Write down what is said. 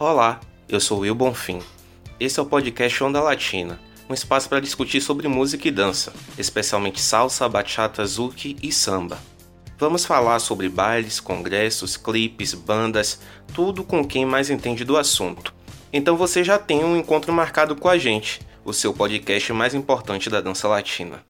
Olá, eu sou Will Bonfim. Esse é o podcast Onda Latina, um espaço para discutir sobre música e dança, especialmente salsa, bachata, zouk e samba. Vamos falar sobre bailes, congressos, clipes, bandas, tudo com quem mais entende do assunto. Então você já tem um encontro marcado com a gente, o seu podcast mais importante da dança latina.